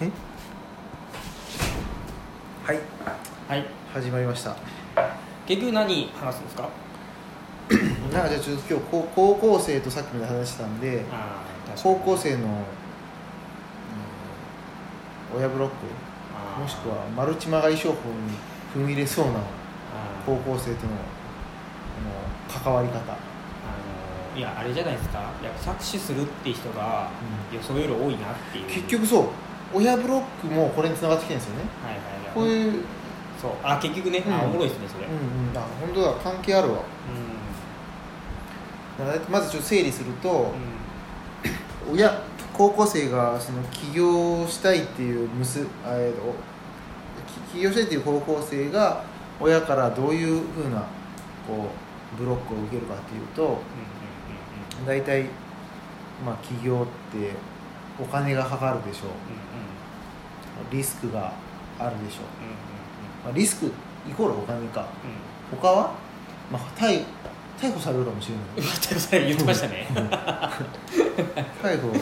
えはい。はい。始まりました。結局何話すんですか？なんかじゃあちょっと今日高高校生とさっきまで話してたんでああ高校生の、うん親ブロックもしくはマルチまがい商法に踏み入れそうな高校生とのあの関わり方、いやあれじゃないですか。やっぱ搾取するって人が予想より多いなっていう。結局そう親ブロックもこれにつながってきてるんですよね。はいはいはい。こういうそう。あ結局ね、あうん。おもろいですねそれ、うんうん。あ本当だ関係あるわ。だからまずちょっと整理すると、親高校生がその起業したいっていうむすあえーとき起業したいっていう高校生が親からどういうふうなこうブロックを受けるかっていうとうんうんうんうん。大体まあ起業ってお金がかかるでしょう。リスクがあるでしょう、まあ、リスクイコールお金か。他は、まあ、逮逮捕されるかもしれない。うんうんうんそれ言ってましたね。逮捕。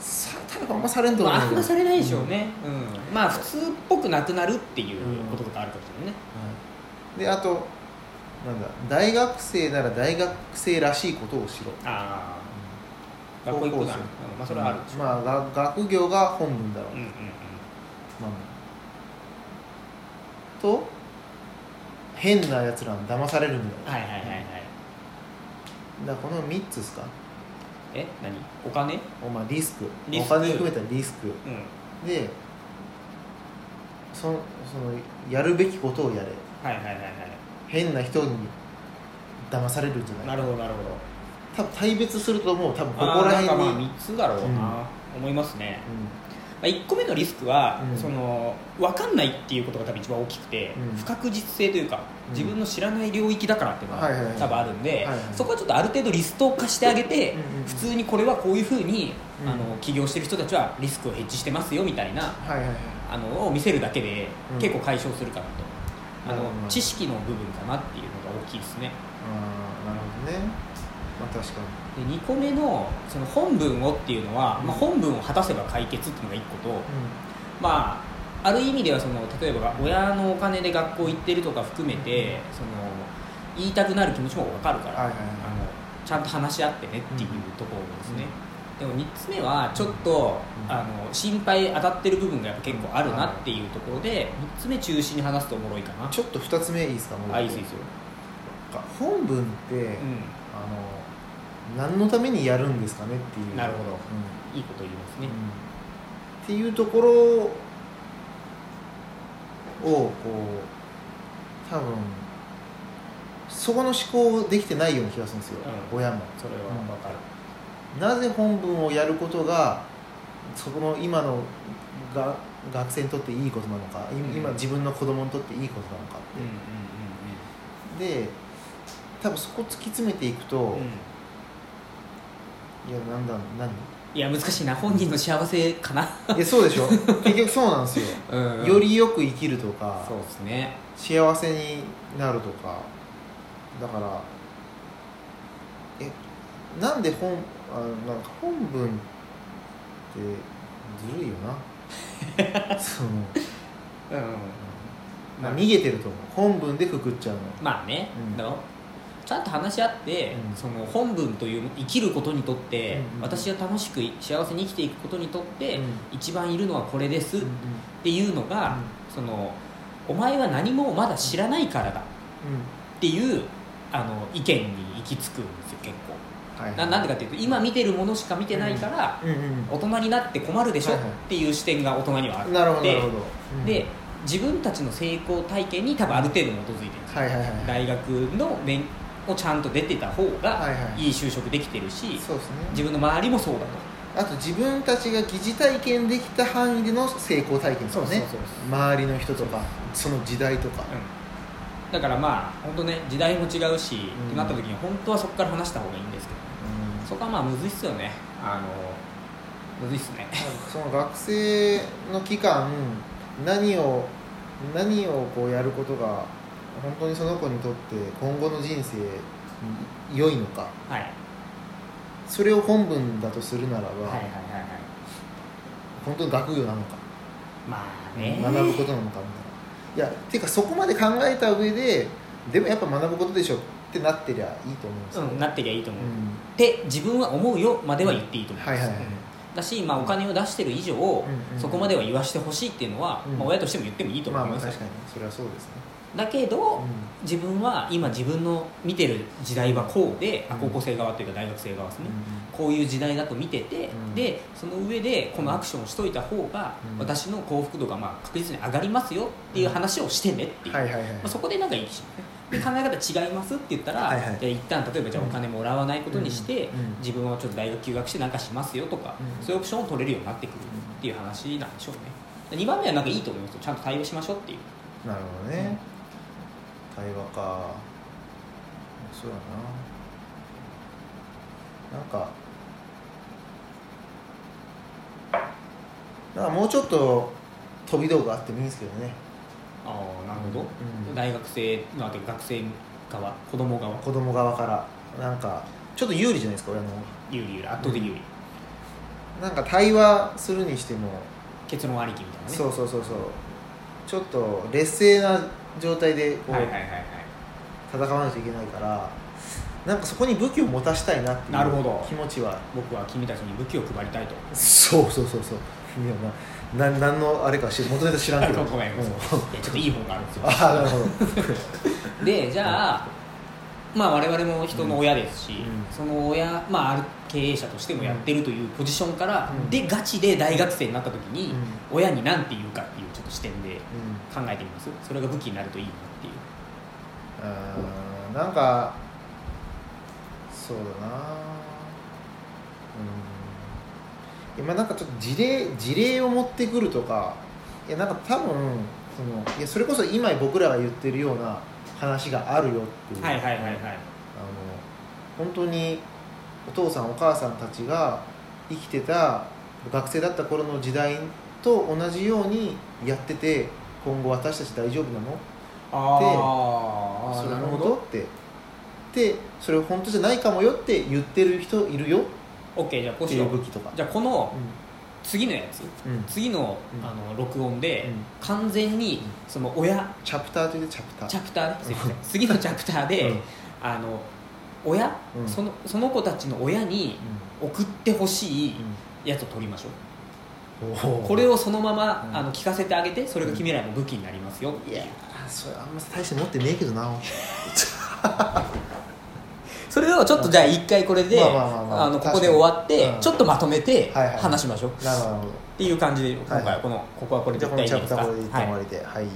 さ逮捕あんまされんと思まあ、うあんまされないでしょうね、うん。まあ普通っぽくなくなるっていうこととかあるかもしれないね、はい、であとなんだ大学生なら大学生らしいことをしろ。ああ学校行くな、うん高校生まあそれはあるでしょまあが学業が本文だろう、うんうんうん。まあ、と変なやつらに騙されるんだよ。はいはいはいはい。だこの3つですか？え？何？お金？おまあリスク。リスク。お金含めたリスク。うん。でそそのやるべきことをやれ。はいはいはいはい。変な人に騙されるんじゃないなるほどなるほど多分対別するともう。多分ここらなんかまあ辺に3つだろうな、うん。思いますね、うん。まあ、1個目のリスクは、うん。その分かんないっていうことが多分一番大きくて、うん。不確実性というかうん。自分の知らない領域だからっていうのが多分あるんで、はいはいそこはちょっとある程度リスト化してあげて、普通にこれはこういうふうに、うん。あの起業してる人たちはリスクをヘッジしてますよみたいなはいはいはい。あのを見せるだけでうん。結構解消するかなと、あの知識の部分かなっていうのが大きいですね。なるほどねまあ確かで2個目のその本文をっていうのは、うん。まあ、本文を果たせば解決っていうのが1個と、にまあ、ある意味ではその例えば親のお金で学校行ってるとか含めてその言いたくなる気持ちも分かるから、あのちゃんと話し合ってねっていうところですね、でも3つ目はちょっと、うん。あの心配当たってる部分がやっぱ結構あるなっていうところで3つ目中心に話すとおもろいかな。うんちょっと2つ目いいですか？もうあいいですよ、本文って、うあの何のためにやるんですかねっていう。なるほど。うん。ん、いいこと言いますね、うん。っていうところをこう多分そこの思考できてないような気がするんですよ、うん。親も。それは分かる、なぜ本文をやることがそこの今のが学生にとっていいことなのか、今自分の子供にとっていいことなのかって、で多分そこ突き詰めていくと、いやなんだ何？いや難しいな。本人の幸せかな、いやそうでしょ？結局そうなんですよ。うんよりよく生きるとかそうですね。幸せになるとか。だからえなんで本あなんか本文ってずるいよな。その、うん。まあ、逃げてると思う。本文でくくっちゃうの。まあね、うんちゃんと話し合って、うんその本文という生きることにとって、うんうん。私は楽しく幸せに生きていくことにとって、うん。一番いるのはこれですっうん。ていうのが、そのお前は何もまだ知らないからだっていうあの意見に行き着くんですよ結構。はいはい。ななんでかっていうと今見てるものしか見てないから、うんうん大人になって困るでしょ、っていう視点が大人にはあってなるほどなるほど、うん。で自分たちの成功体験に多分ある程度基づいてるんですよ。はいはいはい大学の勉をちゃんと出てた方がはいはい。いい就職できてるし、そうですね。自分の周りもそうだとあと自分たちが疑似体験できた範囲での成功体験ですよね。そうそうそう周りの人とかその時代とか。うん、だからまあ本当ね時代も違うし、ん。ってなった時に本当はそこから話した方がいいんですけど。そこはまあむずいっすよね。あのむずいっすね。その学生の期間何を何をこうやることが本当にその子にとって今後の人生に良いのかはい。それを本文だとするならば、はいはいはいはい。本当に学業なのか、まあね。学ぶことなのかみたいな。いやていうかそこまで考えた上ででもやっぱ学ぶことでしょってなってりゃいいと思うんですよ、うん、なってりゃいいと思う、うん。って自分は思うよまでは言っていいと思うんです、はいはいはいだし、まあ、お金を出してる以上、そこまでは言わしてほしいっていうのは、うん。まあ、親としても言ってもいいとまあ思いますよ、まあ確かにそれはそうですね、だけど、自分は今自分の見てる時代はこうで、高校生側というか大学生側ですね、うこういう時代だと見てて、うん。でその上でこのアクションをしといた方が、うん。私の幸福度がまあ確実に上がりますよっていう話をしてねっていう、はいはいはい、まあ、そこでなんかいいしで考え方違いますって言ったら、はいはい。じゃあ一旦例えばじゃあお金もらわないことにして、うんうん。自分はちょっと大学休学して何かしますよとか、うん。そういうオプションを取れるようになってくるっていう話なんでしょうね。2番目はなんかいいと思いますよ。ちゃんと対応しましょうっていう。なるほどね、対話か。そうだな。なんかなんかもうちょっと飛び道具あってもいいんですけどねほど、うん。大学生のあと学生側？子供側？子供側から。なんかちょっと有利じゃないですか親の。有利有利。圧倒的有利、なんか対話するにしても、結論ありきみたいなね。そうそうそうそう。ちょっと劣勢な状態でこう、はいはいはいはい。戦わないといけないからなんかそこに武器を持たしたいなっていうなるほど。気持ちは僕は君たちに武器を配りたいと。そうそうそうそう。いやなな何のあれか知る元ネタ知らんけどごめん。うん。ちょっといい本があるんですよ。ああなるほど。でじゃあ、まあ、我々も人の親ですし、うん。その親、まあ、ある経営者としてもやってるというポジションから、うん。でガチで大学生になった時に、うん。親に何て言うかっていうちょっと視点でうん。考えてみます？それが武器になるといいなっていう。あーなんかそうだな。うん今なんかちょっと事例事例を持ってくるとかいやなんか多分そのいやそれこそ今僕らが言ってるような話があるよっていう、はいはいはいはい。あの本当にお父さんお母さんたちが生きてた学生だった頃の時代と同じようにやってて今後私たち大丈夫なの？あそれは本当って。でそれ本当じゃないかもよって言ってる人いるよ OK じゃあこうしよう。う武器とか。じゃあこの次のやつ。うん。うん次の,、うん。あの録音で、うん。完全にその親。チャプターというチャプター。チャプターね。すいません。次のチャプターで、うん。あの親、うん。そのその子たちの親に送ってほしいやつを取りましょう、うんこれをそのまま、うん。あの聞かせてあげてそれが君らの武器になりますよいやーそれあんま大して持ってねえけどな をちょっとじゃあ一回これで、ここで終わって、うん。ちょっとまとめてはいはい。話しましょう、なるほど。なるほどっていう感じで今回はこの、ここはこれで一旦終はいわりで。はい